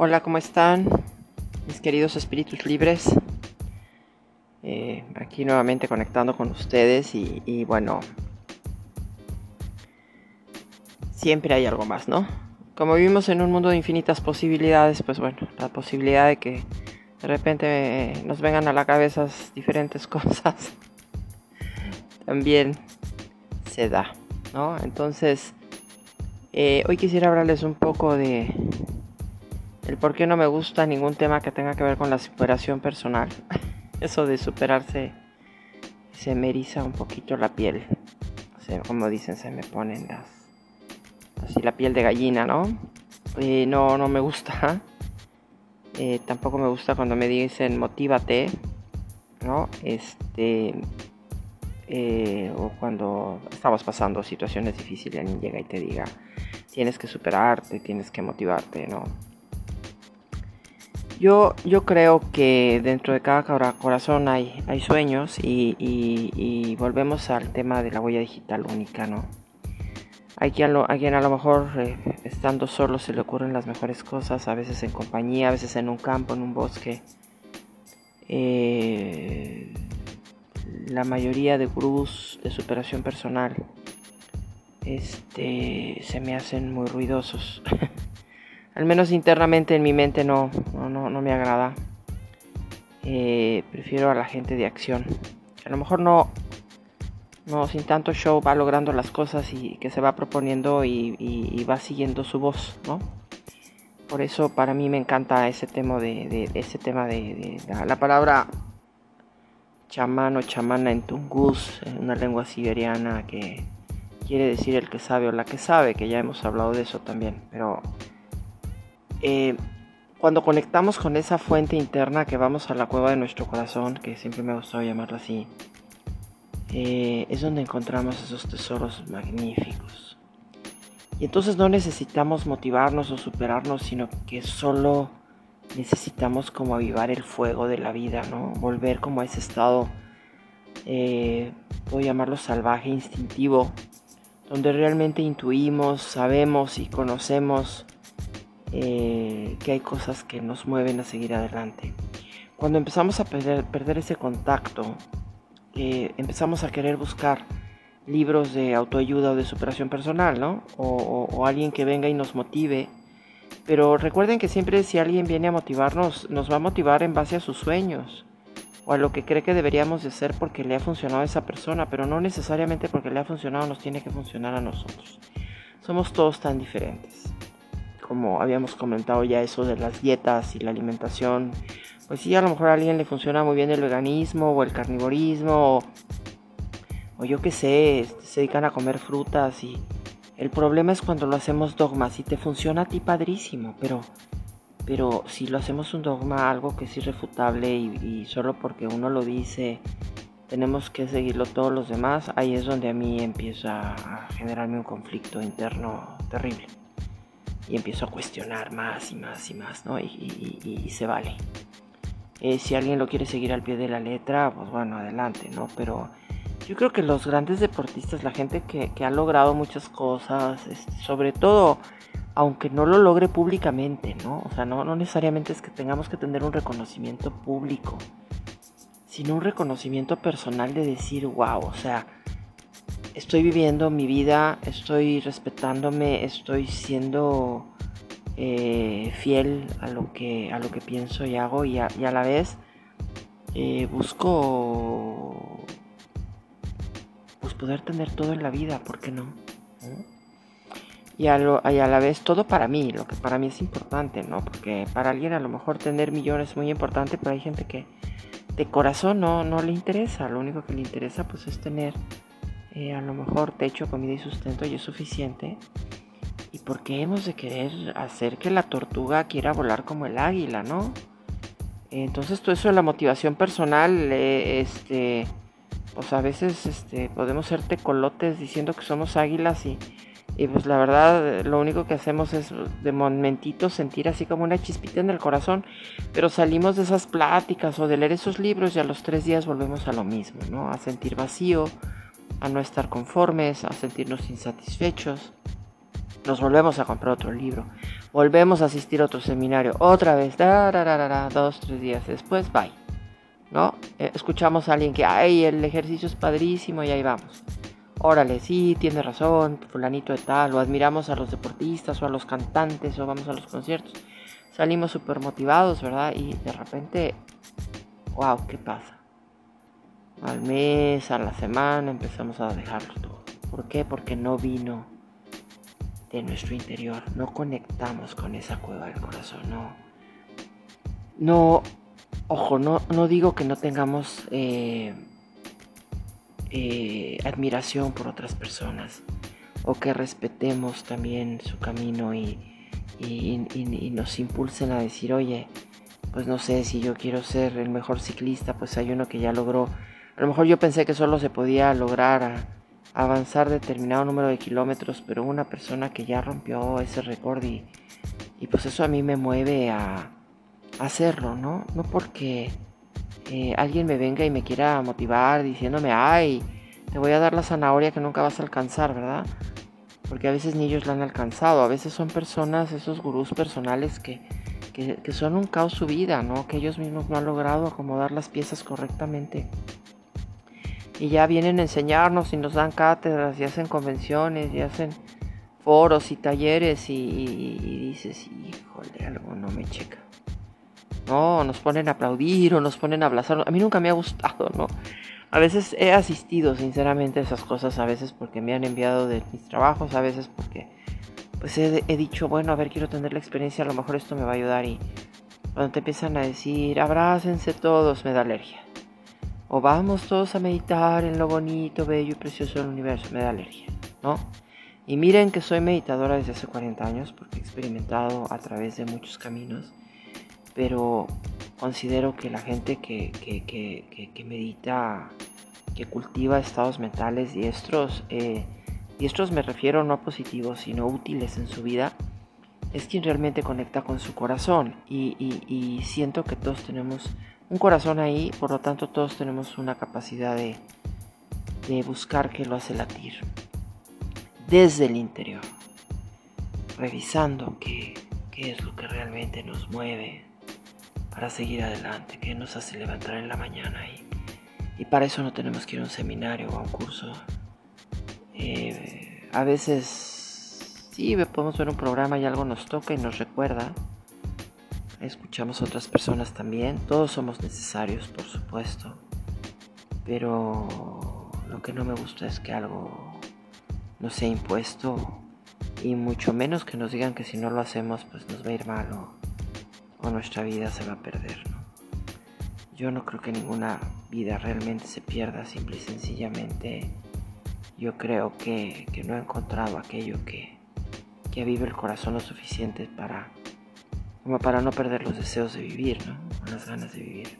Hola, ¿cómo están mis queridos espíritus libres? Eh, aquí nuevamente conectando con ustedes y, bueno, siempre hay algo más, ¿no? Como vivimos en un mundo de infinitas posibilidades, pues bueno, la posibilidad de que de repente nos vengan a la cabeza diferentes cosas también se da, ¿no? Entonces, eh, hoy quisiera hablarles un poco de el por qué no me gusta ningún tema que tenga que ver con la superación personal. Eso de superarse se me eriza un poquito la piel. Como dicen, se me ponen las así la piel de gallina, ¿no? Eh, no, no me gusta. Eh, tampoco me gusta cuando me dicen motívate, ¿no? Este eh, o cuando estamos pasando situaciones difíciles alguien llega y te diga tienes que superarte, tienes que motivarte, ¿no? Yo, yo creo que dentro de cada corazón hay, hay sueños y, volvemos al tema de la huella digital única, ¿no? Hay quien, a quien a lo mejor eh, estando solo se le ocurren las mejores cosas, a veces en compañía, a veces en un campo, en un bosque. Eh, la mayoría de gurús de superación personal este, se me hacen muy ruidosos. al menos internamente en mi mente no, no, no, me agrada. Eh, prefiero a la gente de acción. A lo mejor no, no sin tanto show va logrando las cosas y que se va proponiendo y, va siguiendo su voz, ¿no? Por eso para mí me encanta ese tema de, ese tema de, la, palabra chamán o chamana en tungus, una lengua siberiana que quiere decir el que sabe o la que sabe, que ya hemos hablado de eso también, pero eh, cuando conectamos con esa fuente interna que vamos a la cueva de nuestro corazón, que siempre me ha gustado llamarlo así, eh, es donde encontramos esos tesoros magníficos. Y entonces no necesitamos motivarnos o superarnos, sino que solo necesitamos como avivar el fuego de la vida, ¿no? Volver como a ese estado, eh, puedo llamarlo salvaje, instintivo, donde realmente intuimos, sabemos y conocemos eh, que hay cosas que nos mueven a seguir adelante. Cuando empezamos a perder, ese contacto, eh, empezamos a querer buscar libros de autoayuda o de superación personal, ¿no? O, alguien que venga y nos motive. Pero recuerden que siempre si alguien viene a motivarnos, nos va a motivar en base a sus sueños o a lo que cree que deberíamos de hacer porque le ha funcionado a esa persona, pero no necesariamente porque le ha funcionado nos tiene que funcionar a nosotros. Somos todos tan diferentes como habíamos comentado ya eso de las dietas y la alimentación, pues sí, a lo mejor a alguien le funciona muy bien el veganismo o el carnivorismo o, yo qué sé, este, se dedican a comer frutas y el problema es cuando lo hacemos dogma, si te funciona a ti padrísimo, pero, pero si lo hacemos un dogma, algo que es irrefutable y, y solo porque uno lo dice, tenemos que seguirlo todos los demás, ahí es donde a mí empieza a generarme un conflicto interno terrible y empiezo a cuestionar más y más y más, ¿no? Y, se vale. Eh, si alguien lo quiere seguir al pie de la letra, pues bueno, adelante, ¿no? Pero yo creo que los grandes deportistas, la gente que, ha logrado muchas cosas, sobre todo, aunque no lo logre públicamente, ¿no? O sea, no, no necesariamente es que tengamos que tener un reconocimiento público, sino un reconocimiento personal de decir, wow, o sea, estoy viviendo mi vida, estoy respetándome, estoy siendo eh, fiel a lo, que, a lo que pienso y hago y a, la vez eh, busco pues poder tener todo en la vida, ¿por qué no? Y a, y a, la vez todo para mí, lo que para mí es importante, ¿no? Porque para alguien a lo mejor tener millones es muy importante, pero hay gente que de corazón no, no le interesa, lo único que le interesa pues es tener eh, a lo mejor techo, comida y sustento y es suficiente. ¿Y por qué hemos de querer hacer que la tortuga quiera volar como el águila, no? Entonces todo eso de la motivación personal, eh, este, pues a veces este, podemos ser tecolotes diciendo que somos águilas y, y pues la verdad lo único que hacemos es de momentito sentir así como una chispita en el corazón, pero salimos de esas pláticas o de leer esos libros y a los tres días volvemos a lo mismo, ¿no? A sentir vacío, a no estar conformes, a sentirnos insatisfechos. Nos volvemos a comprar otro libro. Volvemos a asistir a otro seminario, otra vez, dos, tres días después, bye. ¿No? Eh, escuchamos a alguien que, ay, el ejercicio es padrísimo y ahí vamos. Órale, sí, tiene razón, fulanito de tal, o admiramos a los deportistas o a los cantantes o vamos a los conciertos. Salimos súper motivados, ¿verdad? Y de repente, wow, ¿qué pasa? Al mes, a la semana empezamos a dejarlo todo. ¿Por qué? Porque no vino de nuestro interior. No conectamos con esa cueva del corazón. No. No. Ojo, no, no digo que no tengamos eh, eh, admiración por otras personas. O que respetemos también su camino y, y, nos impulsen a decir, oye, pues no sé si yo quiero ser el mejor ciclista, pues hay uno que ya logró. A lo mejor yo pensé que solo se podía lograr avanzar determinado número de kilómetros, pero una persona que ya rompió ese récord y, pues eso a mí me mueve a, hacerlo, ¿no? No porque eh, alguien me venga y me quiera motivar diciéndome, ay, te voy a dar la zanahoria que nunca vas a alcanzar, ¿verdad? Porque a veces ni ellos la han alcanzado, a veces son personas, esos gurús personales que, que, que son un caos su vida, ¿no? Que ellos mismos no han logrado acomodar las piezas correctamente y ya vienen a enseñarnos y nos dan cátedras y hacen convenciones y hacen foros y talleres y, dices, híjole, algo no me checa. No, nos ponen a aplaudir o nos ponen a abrazar. A mí nunca me ha gustado, ¿no? A veces he asistido sinceramente a esas cosas, a veces porque me han enviado de mis trabajos, a veces porque pues he, he dicho, bueno, a ver, quiero tener la experiencia, a lo mejor esto me va a ayudar y cuando te empiezan a decir, abrácense todos, me da alergia. O vamos todos a meditar en lo bonito, bello y precioso del universo. Me da alergia, ¿no? Y miren que soy meditadora desde hace 40 años porque he experimentado a través de muchos caminos. Pero considero que la gente que, que, medita, que cultiva estados mentales diestros, eh, diestros me refiero no a positivos, sino útiles en su vida, es quien realmente conecta con su corazón. y siento que todos tenemos un corazón ahí, por lo tanto todos tenemos una capacidad de, buscar que lo hace latir desde el interior, revisando qué, es lo que realmente nos mueve para seguir adelante, qué nos hace levantar en la mañana y, y para eso no tenemos que ir a un seminario o a un curso. Eh, a veces sí podemos ver un programa y algo nos toca y nos recuerda escuchamos a otras personas también, todos somos necesarios, por supuesto, pero lo que no me gusta es que algo no sea impuesto y mucho menos que nos digan que si no lo hacemos pues nos va a ir mal o, nuestra vida se va a perder. Yo no creo que ninguna vida realmente se pierda, simple y sencillamente yo creo que, no he encontrado aquello que, que vive el corazón lo suficiente para como para no perder los deseos de vivir, ¿no? las ganas de vivir.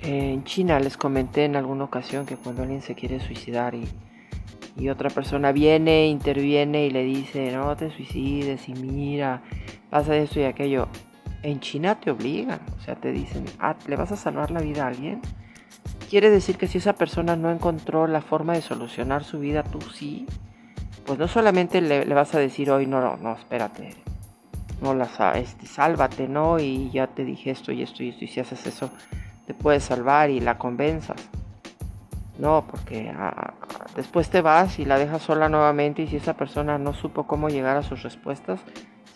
en China les comenté en alguna ocasión que cuando alguien se quiere suicidar y, y otra persona viene, interviene y le dice, no te suicides y mira, pasa esto y aquello. En China te obligan, o sea, te dicen, ah, ¿le vas a salvar la vida a alguien? Quiere decir que si esa persona no encontró la forma de solucionar su vida, tú sí pues no solamente le, vas a decir hoy, no, no, espérate, no las, este, sálvate, ¿no? Y ya te dije esto y esto y esto, y si haces eso, te puedes salvar y la convenzas. No, porque ah, después te vas y la dejas sola nuevamente y si esa persona no supo cómo llegar a sus respuestas,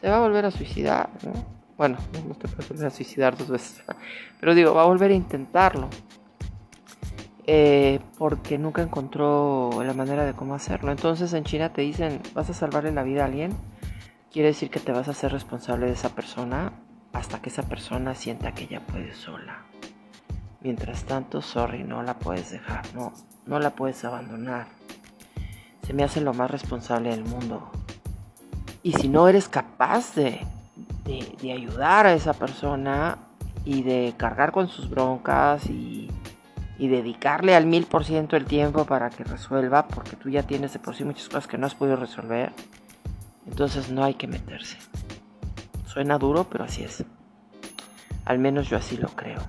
se va a volver a suicidar, ¿no? Bueno, no te puedes volver a suicidar dos veces, pero digo, va a volver a intentarlo. Eh, porque nunca encontró la manera de cómo hacerlo. Entonces en China te dicen, vas a salvarle la vida a alguien, quiere decir que te vas a hacer responsable de esa persona hasta que esa persona sienta que ya puede sola. Mientras tanto, sorry, no la puedes dejar, no, no la puedes abandonar. Se me hace lo más responsable del mundo. Y si no eres capaz de, de, de ayudar a esa persona y de cargar con sus broncas y y dedicarle al mil por ciento el tiempo para que resuelva, porque tú ya tienes de por sí muchas cosas que no has podido resolver, entonces no hay que meterse. Suena duro, pero así es. Al menos yo así lo creo.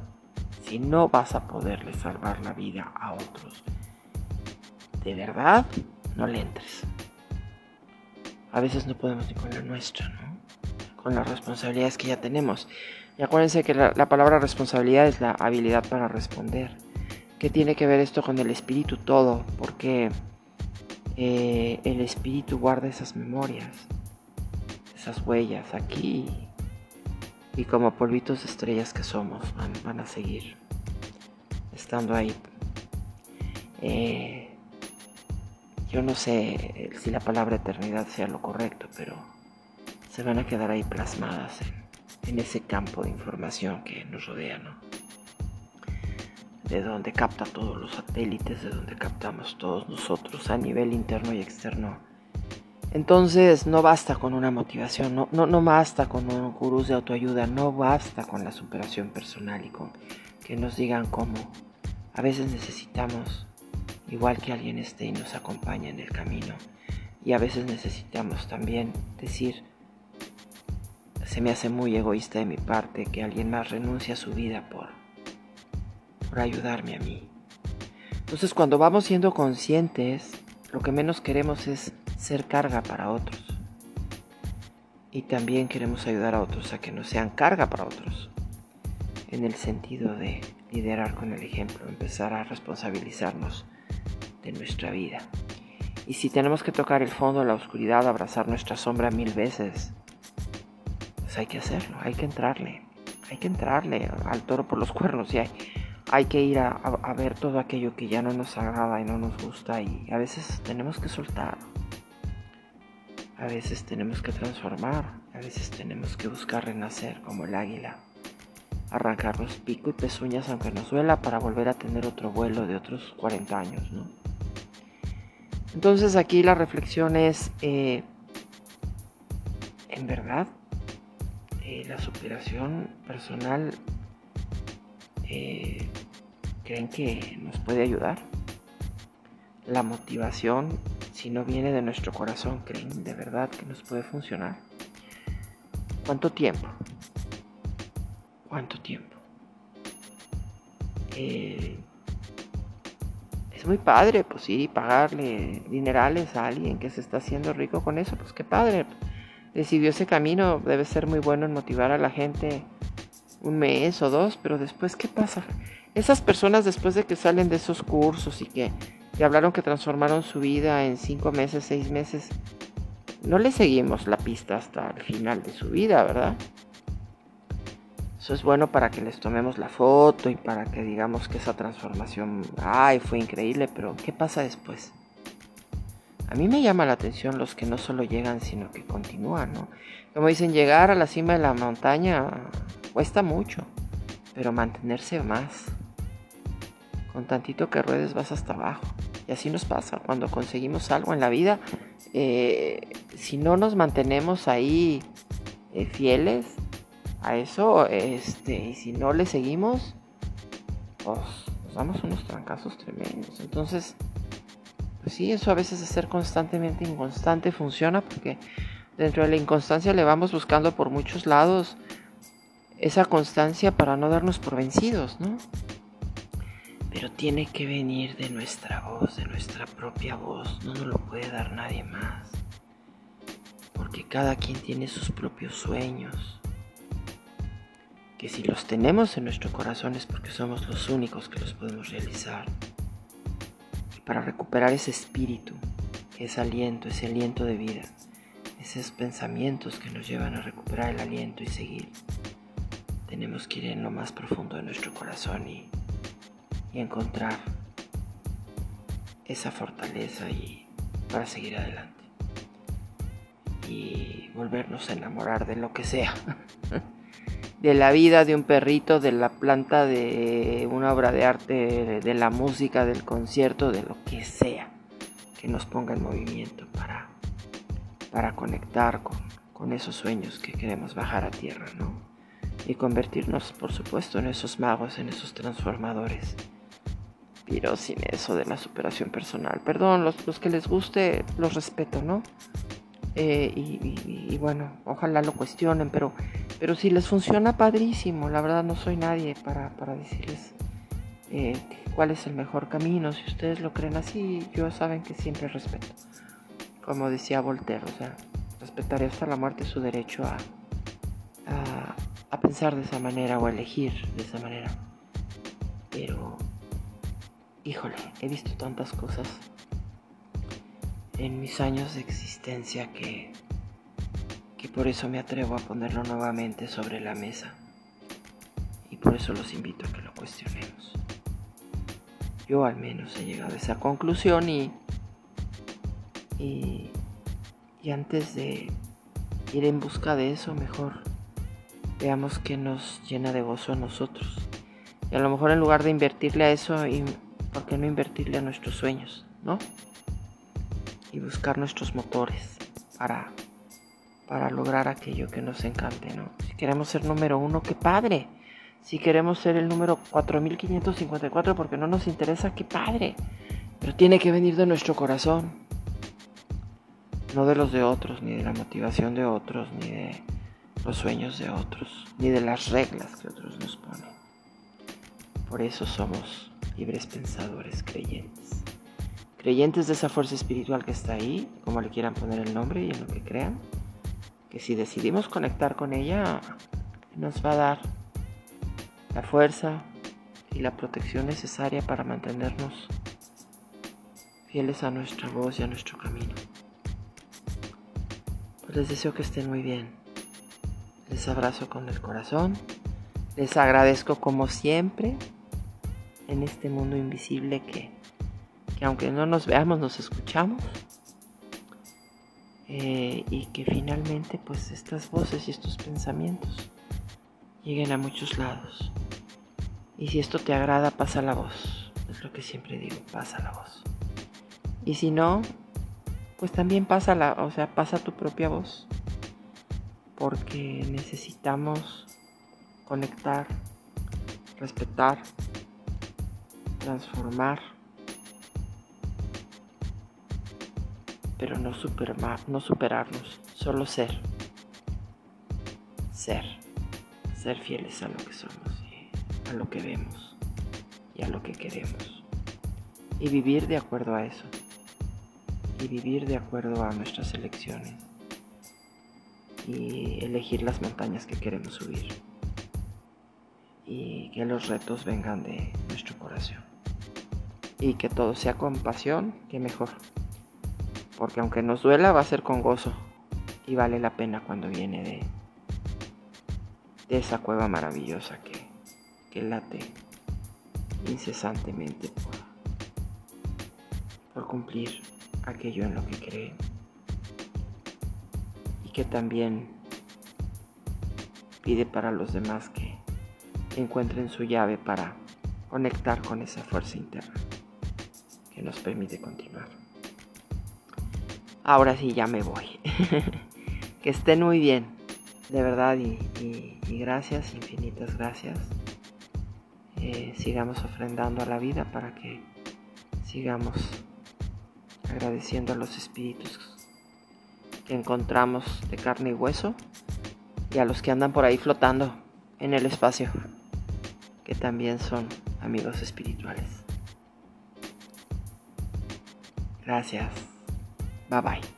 Si no vas a poderle salvar la vida a otros, de verdad, no le entres. a veces no podemos ni con la nuestra, ¿no? Con las responsabilidades que ya tenemos. Y acuérdense que la, palabra responsabilidad es la habilidad para responder. ¿Qué tiene que ver esto con el espíritu? Todo, porque eh, el espíritu guarda esas memorias, esas huellas aquí. Y como polvitos de estrellas que somos, van, a seguir estando ahí. Eh, yo no sé si la palabra eternidad sea lo correcto, pero se van a quedar ahí plasmadas en, ese campo de información que nos rodea, ¿no? De donde capta todos los satélites, de donde captamos todos nosotros a nivel interno y externo. Entonces no basta con una motivación, no, no, no basta con un gurú de autoayuda, no basta con la superación personal y con que nos digan cómo. A veces necesitamos igual que alguien esté y nos acompañe en el camino. Y a veces necesitamos también decir, se me hace muy egoísta de mi parte que alguien más renuncie a su vida por, por ayudarme a mí. Entonces cuando vamos siendo conscientes, lo que menos queremos es ser carga para otros. Y también queremos ayudar a otros a que no sean carga para otros. En el sentido de liderar con el ejemplo, empezar a responsabilizarnos de nuestra vida. Y si tenemos que tocar el fondo de la oscuridad, abrazar nuestra sombra mil veces, pues hay que hacerlo, hay que entrarle, hay que entrarle al toro por los cuernos y hay, hay que ir a, ver todo aquello que ya no nos agrada y no nos gusta y a veces tenemos que soltar, a veces tenemos que transformar, a veces tenemos que buscar renacer como el águila arrancarnos pico y pezuñas aunque nos duela para volver a tener otro vuelo de otros 40 años, ¿no? Entonces aquí la reflexión es, eh, en verdad, eh, la superación personal, eh, ¿creen que nos puede ayudar? La motivación, si no viene de nuestro corazón, ¿creen de verdad que nos puede funcionar? ¿Cuánto tiempo? ¿Cuánto tiempo? muy padre, pues sí, pagarle dinerales a alguien que se está haciendo rico con eso, pues qué padre. Decidió ese camino, debe ser muy bueno en motivar a la gente un mes o dos, pero después, ¿qué pasa? Esas personas después de que salen de esos cursos y que, hablaron que transformaron su vida en cinco meses, seis meses, no le seguimos la pista hasta el final de su vida, ¿verdad? Eso es bueno para que les tomemos la foto y para que digamos que esa transformación, ay, fue increíble, pero ¿qué pasa después? A mí me llama la atención los que no solo llegan, sino que continúan, ¿no? Como dicen, llegar a la cima de la montaña cuesta mucho, pero mantenerse más. Con tantito que ruedes vas hasta abajo. Y así nos pasa cuando conseguimos algo en la vida. Eh, si no nos mantenemos ahí eh, fieles, a eso, este, y si no le seguimos, pues nos damos unos trancazos tremendos. Entonces, pues sí, eso a veces de ser constantemente inconstante funciona porque dentro de la inconstancia le vamos buscando por muchos lados esa constancia para no darnos por vencidos, ¿no? Pero tiene que venir de nuestra voz, de nuestra propia voz, no nos lo puede dar nadie más. Porque cada quien tiene sus propios sueños, que si los tenemos en nuestro corazón es porque somos los únicos que los podemos realizar. Y para recuperar ese espíritu, ese aliento, ese aliento de vida, esos pensamientos que nos llevan a recuperar el aliento y seguir, tenemos que ir en lo más profundo de nuestro corazón y, y encontrar esa fortaleza y para seguir adelante y volvernos a enamorar de lo que sea. de la vida de un perrito, de la planta, de una obra de arte, de, la música, del concierto, de lo que sea que nos ponga en movimiento para, para conectar con, con esos sueños que queremos bajar a tierra, ¿no? Y convertirnos, por supuesto, en esos magos, en esos transformadores. Pero sin eso de la superación personal. Perdón, los, los que les guste, los respeto, ¿no? Eh, y, bueno, ojalá lo cuestionen, pero, pero si les funciona padrísimo, la verdad no soy nadie para, decirles eh, cuál es el mejor camino. Si ustedes lo creen así, yo saben que siempre respeto. Como decía Voltaire, o sea, respetaré hasta la muerte su derecho a, pensar de esa manera o a elegir de esa manera. Pero, híjole, he visto tantas cosas en mis años de existencia que, que por eso me atrevo a ponerlo nuevamente sobre la mesa. Y por eso los invito a que lo cuestionemos. Yo al menos he llegado a esa conclusión y, y, y antes de ir en busca de eso, mejor veamos qué nos llena de gozo a nosotros. Y a lo mejor en lugar de invertirle a eso, ¿por qué no invertirle a nuestros sueños, no? Y buscar nuestros motores para, para lograr aquello que nos encante, ¿no? Si queremos ser número uno, qué padre. Si queremos ser el número 4554 porque no nos interesa, qué padre. Pero tiene que venir de nuestro corazón. No de los de otros, ni de la motivación de otros, ni de los sueños de otros, ni de las reglas que otros nos ponen. Por eso somos libres pensadores creyentes. Creyentes de esa fuerza espiritual que está ahí, como le quieran poner el nombre y en lo que crean, que si decidimos conectar con ella, nos va a dar la fuerza y la protección necesaria para mantenernos fieles a nuestra voz y a nuestro camino. Pues les deseo que estén muy bien. Les abrazo con el corazón. Les agradezco como siempre en este mundo invisible que, aunque no nos veamos, nos escuchamos. Eh, y que finalmente pues estas voces y estos pensamientos lleguen a muchos lados. Y si esto te agrada, pasa la voz. Es lo que siempre digo, pasa la voz. Y si no, pues también pasa la, o sea, pasa tu propia voz. Porque necesitamos conectar, respetar, transformar, pero no, no superarnos, solo ser. Ser. Ser fieles a lo que somos a lo que vemos y a lo que queremos. Y vivir de acuerdo a eso. Y vivir de acuerdo a nuestras elecciones. Y elegir las montañas que queremos subir. Y que los retos vengan de nuestro corazón. Y que todo sea con pasión, que mejor. Porque aunque nos duela, va a ser con gozo. Y vale la pena cuando viene de, de esa cueva maravillosa que que late incesantemente por, por cumplir aquello en lo que cree que también pide para los demás que encuentren su llave para conectar con esa fuerza interna que nos permite continuar. Ahora sí ya me voy. que estén muy bien, de verdad, y, gracias, infinitas gracias sigamos ofrendando a la vida para que sigamos agradeciendo a los espíritus que encontramos de carne y hueso y a los que andan por ahí flotando en el espacio, que también son amigos espirituales. Gracias. Bye bye.